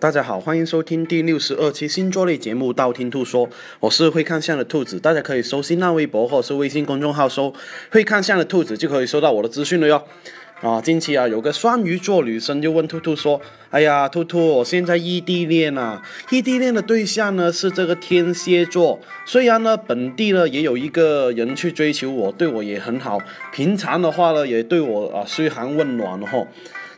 大家好，欢迎收听第六十二期星座类节目《道听途说》，我是会看相的兔子，大家可以搜新浪微博或者是微信公众号搜“会看相的兔子”，就可以收到我的资讯了哟。啊，近期啊，有个双鱼座女生就问兔兔说：“哎呀，兔兔，我现在异地恋啊，异地恋的对象呢是这个天蝎座，虽然呢本地呢也有一个人去追求我，对我也很好，平常的话呢也对我啊嘘寒问暖哈，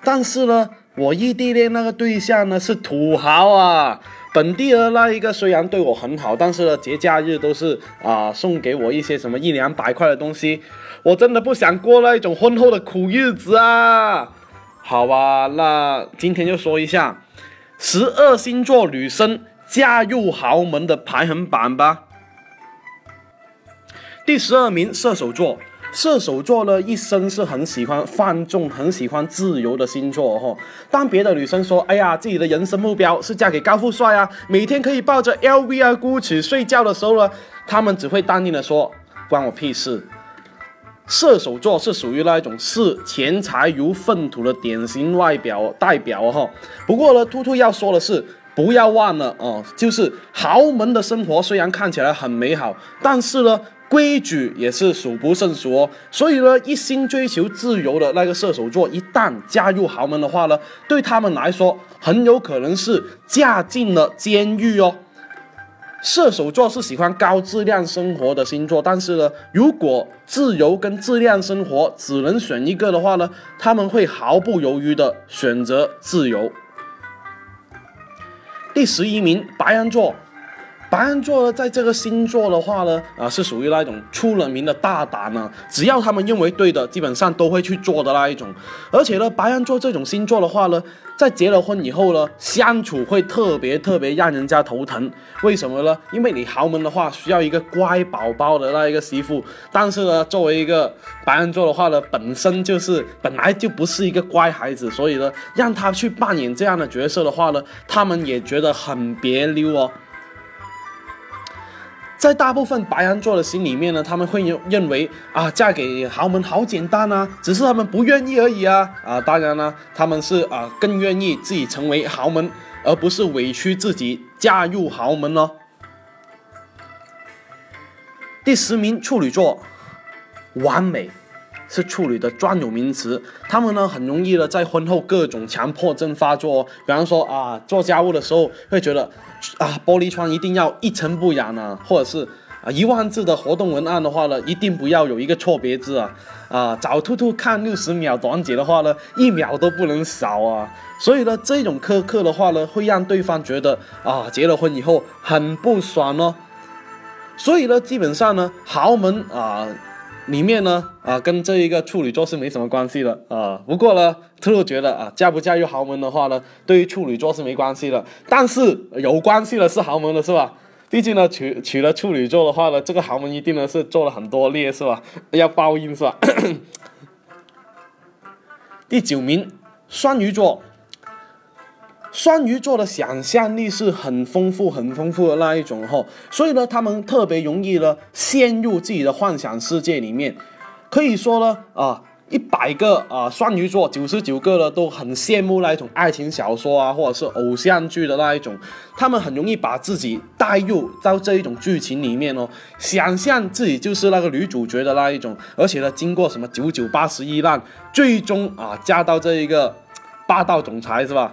但是呢。”我异地恋那个对象呢是土豪啊，本地的那一个虽然对我很好，但是呢节假日都是啊送给我一些什么一两百块的东西，我真的不想过那一种婚后的苦日子啊。好吧，那今天就说一下十二星座女生嫁入豪门的排行榜吧。第十二名，射手座。射手座呢，一生是很喜欢放纵、很喜欢自由的星座哈。当别的女生说：“哎呀，自己的人生目标是嫁给高富帅啊，每天可以抱着 LV 啊、GUCCI 睡觉的时候呢，他们只会淡定的说：关我屁事。”射手座是属于那一种视钱财如粪土的典型外表代表哈。不过呢，兔兔要说的是，不要忘了哦，就是豪门的生活虽然看起来很美好，但是呢。规矩也是数不胜数哦，所以呢，一心追求自由的那个射手座，一旦加入豪门的话呢，对他们来说很有可能是嫁进了监狱哦。射手座是喜欢高质量生活的星座，但是呢，如果自由跟质量生活只能选一个的话呢，他们会毫不犹豫的选择自由。第十一名，白羊座。白羊座呢在这个星座的话呢，啊，是属于那种出了名的大胆呢。只要他们认为对的，基本上都会去做的那一种。而且呢，白羊座这种星座的话呢，在结了婚以后呢，相处会特别特别让人家头疼。为什么呢？因为你豪门的话需要一个乖宝宝的那一个媳妇，但是呢，作为一个白羊座的话呢，本身就是本来就不是一个乖孩子，所以呢，让他去扮演这样的角色的话呢，他们也觉得很别扭哦。在大部分白羊座的心里面呢，他们会认认为啊，嫁给豪门好简单啊，只是他们不愿意而已啊啊！当然呢，他们是啊更愿意自己成为豪门，而不是委屈自己嫁入豪门哦。第十名处女座，完美。是处女的专有名词，他们呢很容易的在婚后各种强迫症发作，比方说啊做家务的时候会觉得啊玻璃窗一定要一尘不染啊，或者是啊一万字的活动文案的话呢，一定不要有一个错别字啊啊找兔兔看六十秒短解的话呢，一秒都不能少啊，所以呢这种苛刻的话呢，会让对方觉得啊结了婚以后很不爽哦，所以呢基本上呢豪门啊。里面呢，啊，跟这一个处女座是没什么关系的啊。不过呢，兔兔觉得啊，嫁不嫁入豪门的话呢，对于处女座是没关系的。但是有关系的是豪门的是吧？毕竟呢，娶娶了处女座的话呢，这个豪门一定呢是做了很多孽是吧？要报应是吧？第九名，双鱼座。双鱼座的想象力是很丰富、很丰富的那一种哈，所以呢，他们特别容易呢陷入自己的幻想世界里面。可以说呢，啊，一百个啊双鱼座，九十九个呢都很羡慕那一种爱情小说啊，或者是偶像剧的那一种。他们很容易把自己带入到这一种剧情里面哦，想象自己就是那个女主角的那一种，而且呢，经过什么九九八十一难，最终啊嫁到这一个霸道总裁是吧？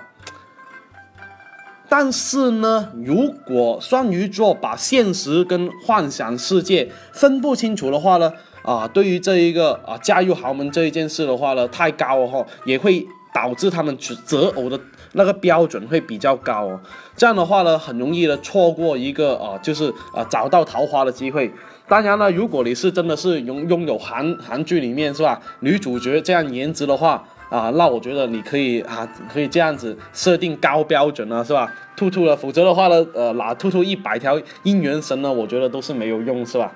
但是呢，如果双鱼座把现实跟幻想世界分不清楚的话呢，啊，对于这一个啊嫁入豪门这一件事的话呢，太高了哈，也会导致他们择偶的那个标准会比较高哦。这样的话呢，很容易的错过一个啊，就是啊找到桃花的机会。当然了，如果你是真的是拥拥有韩韩剧里面是吧，女主角这样颜值的话。啊，那我觉得你可以啊，可以这样子设定高标准啊，是吧？兔兔了，否则的话呢，呃，拿兔兔一百条姻缘绳呢，我觉得都是没有用，是吧？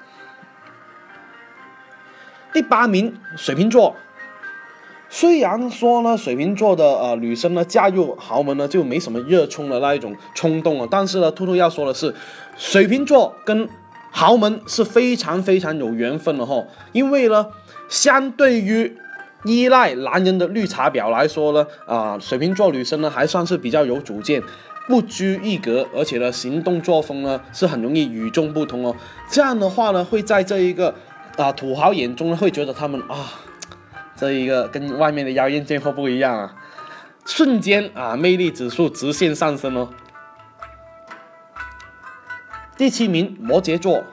第八名，水瓶座。虽然说呢，水瓶座的呃女生呢嫁入豪门呢就没什么热衷的那一种冲动了，但是呢，兔兔要说的是，水瓶座跟豪门是非常非常有缘分的哈，因为呢，相对于依赖男人的绿茶婊来说呢，啊，水瓶座女生呢还算是比较有主见，不拘一格，而且呢行动作风呢是很容易与众不同哦。这样的话呢，会在这一个啊土豪眼中呢会觉得他们啊，这一个跟外面的妖艳贱货不一样啊，瞬间啊魅力指数直线上升哦。第七名，摩羯座。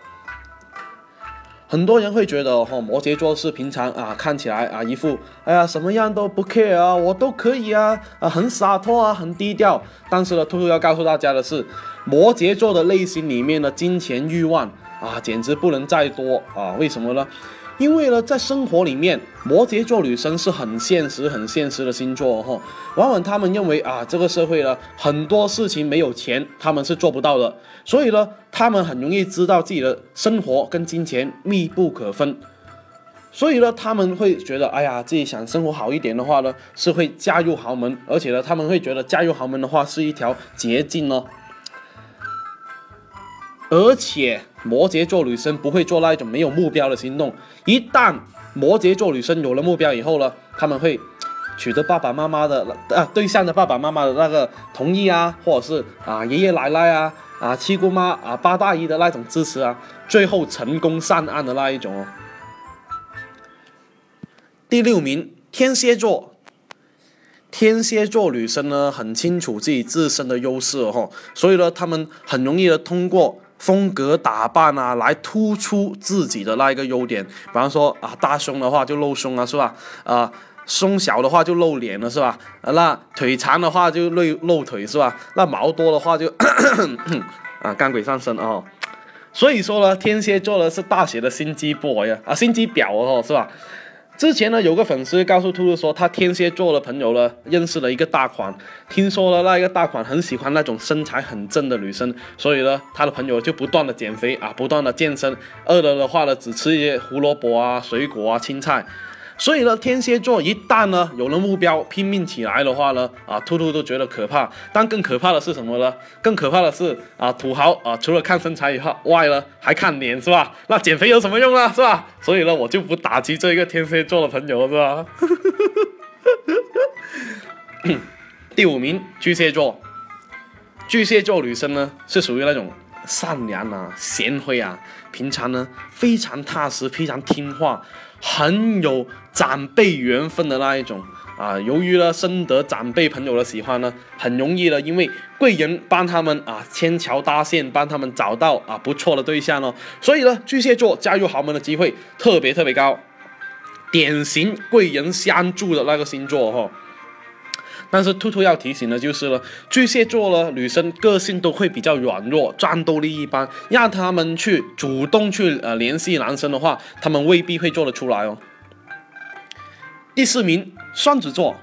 很多人会觉得，哈，摩羯座是平常啊，看起来啊，一副哎呀，什么样都不 care 啊，我都可以啊，啊，很洒脱啊，很低调。但是呢，兔兔要告诉大家的是，摩羯座的内心里面的金钱欲望啊，简直不能再多啊！为什么呢？因为呢，在生活里面，摩羯座女生是很现实、很现实的星座哈。往往他们认为啊，这个社会呢，很多事情没有钱，他们是做不到的。所以呢，他们很容易知道自己的生活跟金钱密不可分。所以呢，他们会觉得，哎呀，自己想生活好一点的话呢，是会嫁入豪门，而且呢，他们会觉得嫁入豪门的话是一条捷径哦。而且摩羯座女生不会做那一种没有目标的行动。一旦摩羯座女生有了目标以后呢，他们会取得爸爸妈妈的啊对象的爸爸妈妈的那个同意啊，或者是啊爷爷奶奶啊啊七姑妈啊八大姨的那种支持啊，最后成功上岸的那一种哦。第六名，天蝎座。天蝎座女生呢，很清楚自己自身的优势哦，所以呢，他们很容易的通过。风格打扮啊，来突出自己的那一个优点。比方说啊，大胸的话就露胸啊，是吧？啊，胸小的话就露脸了，是吧？那腿长的话就露露腿，是吧？那毛多的话就 啊，干鬼上身啊。所以说呢，天蝎座呢是大写的心机 boy，啊，心机婊哦，是吧？之前呢，有个粉丝告诉兔兔说，他天蝎座的朋友呢，认识了一个大款，听说了那一个大款很喜欢那种身材很正的女生，所以呢，他的朋友就不断的减肥啊，不断的健身，饿了的话呢，只吃一些胡萝卜啊、水果啊、青菜。所以呢，天蝎座一旦呢有了目标，拼命起来的话呢，啊，兔兔都觉得可怕。但更可怕的是什么呢？更可怕的是啊，土豪啊，除了看身材以外呢，还看脸是吧？那减肥有什么用啊，是吧？所以呢，我就不打击这一个天蝎座的朋友是吧？第五名，巨蟹座。巨蟹座女生呢，是属于那种善良啊、贤惠啊，平常呢非常踏实、非常听话。很有长辈缘分的那一种啊，由于呢深得长辈朋友的喜欢呢，很容易呢，因为贵人帮他们啊牵桥搭线，帮他们找到啊不错的对象哦，所以呢，巨蟹座加入豪门的机会特别特别高，典型贵人相助的那个星座哈。但是兔兔要提醒的就是了，巨蟹座呢，女生个性都会比较软弱，战斗力一般，让他们去主动去呃联系男生的话，他们未必会做得出来哦。第四名，双子座。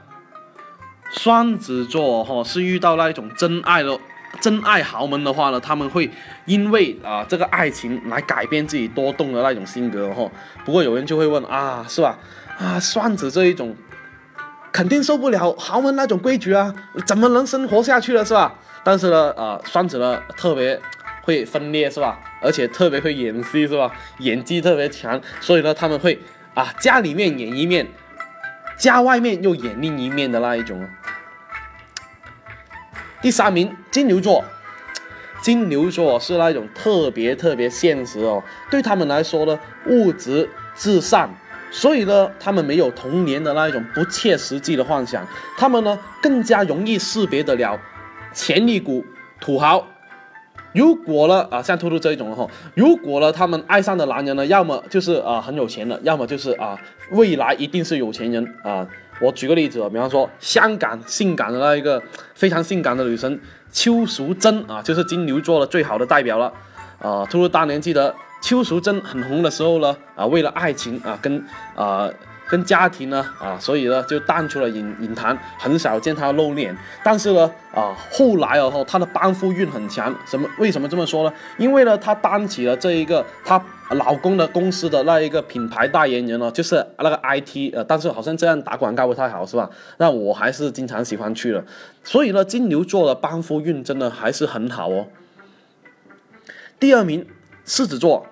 双子座哈是遇到那一种真爱的真爱豪门的话呢，他们会因为啊这个爱情来改变自己多动的那种性格哈。不过有人就会问啊，是吧？啊，双子这一种。肯定受不了豪门那种规矩啊，怎么能生活下去了是吧？但是呢，啊，双子呢特别会分裂是吧？而且特别会演戏是吧？演技特别强，所以呢他们会啊家里面演一面，家外面又演另一面的那一种。第三名，金牛座，金牛座是那种特别特别现实哦，对他们来说呢，物质至上。所以呢，他们没有童年的那一种不切实际的幻想，他们呢更加容易识别得了潜力股、土豪。如果呢啊，像兔兔这一种的哈，如果呢他们爱上的男人呢，要么就是啊很有钱的，要么就是啊未来一定是有钱人啊。我举个例子比方说香港性感的那一个非常性感的女神邱淑贞啊，就是金牛座的最好的代表了啊。兔兔当年记得。邱淑贞很红的时候呢，啊，为了爱情啊，跟啊跟家庭呢，啊，所以呢就淡出了影影坛，很少见她露脸。但是呢，啊，后来哦，她的帮夫运很强。什么？为什么这么说呢？因为呢，她担起了这一个她老公的公司的那一个品牌代言人哦，就是那个 IT，呃，但是好像这样打广告不太好，是吧？那我还是经常喜欢去的。所以呢，金牛座的帮夫运真的还是很好哦。第二名，狮子座。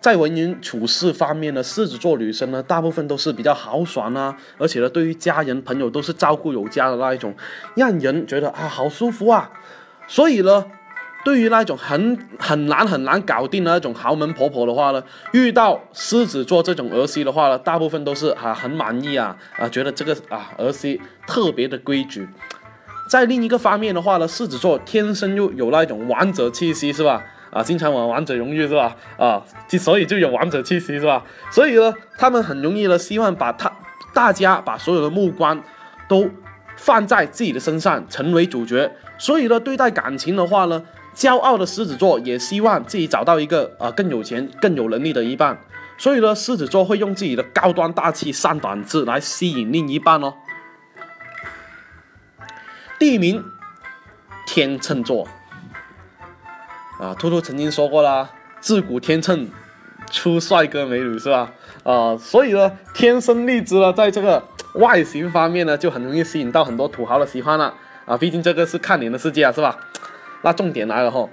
在为人处事方面呢，狮子座女生呢，大部分都是比较豪爽啊，而且呢，对于家人朋友都是照顾有加的那一种，让人觉得啊好舒服啊。所以呢，对于那种很很难很难搞定的那种豪门婆婆的话呢，遇到狮子座这种儿媳的话呢，大部分都是啊很满意啊啊，觉得这个啊儿媳特别的规矩。在另一个方面的话呢，狮子座天生又有那种王者气息，是吧？啊，经常玩王者荣誉是吧？啊，所以就有王者气息是吧？所以呢，他们很容易呢，希望把他大家把所有的目光都放在自己的身上，成为主角。所以呢，对待感情的话呢，骄傲的狮子座也希望自己找到一个啊更有钱、更有能力的一半。所以呢，狮子座会用自己的高端大气、上档次来吸引另一半哦。第一名，天秤座。啊，兔兔曾经说过啦，自古天秤出帅哥美女是吧？啊，所以呢，天生丽质呢，在这个外形方面呢，就很容易吸引到很多土豪的喜欢了。啊，毕竟这个是看脸的世界啊，是吧？那重点来了哈，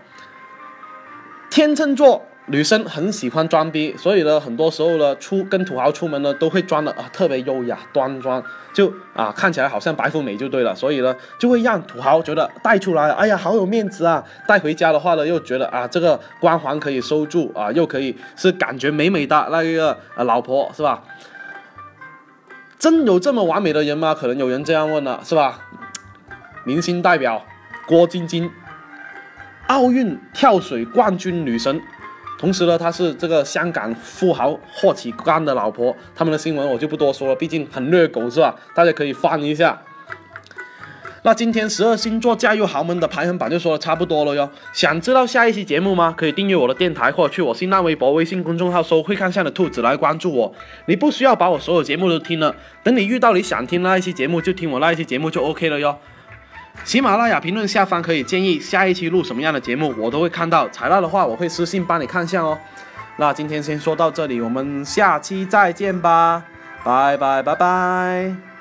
天秤座。女生很喜欢装逼，所以呢，很多时候呢，出跟土豪出门呢，都会装的啊特别优雅端庄，就啊看起来好像白富美就对了，所以呢，就会让土豪觉得带出来，哎呀好有面子啊，带回家的话呢，又觉得啊这个光环可以收住啊，又可以是感觉美美的那个啊老婆是吧？真有这么完美的人吗？可能有人这样问了，是吧？明星代表郭晶晶，奥运跳水冠军女神。同时呢，她是这个香港富豪霍启刚的老婆。他们的新闻我就不多说了，毕竟很虐狗是吧？大家可以翻一下。那今天十二星座嫁入豪门的排行榜就说的差不多了哟。想知道下一期节目吗？可以订阅我的电台，或者去我新浪微博、微信公众号搜“会看相的兔子”来关注我。你不需要把我所有节目都听了，等你遇到你想听那一期节目，就听我那一期节目就 OK 了哟。喜马拉雅评论下方可以建议下一期录什么样的节目，我都会看到。材料的话，我会私信帮你看一下哦。那今天先说到这里，我们下期再见吧，拜拜拜拜。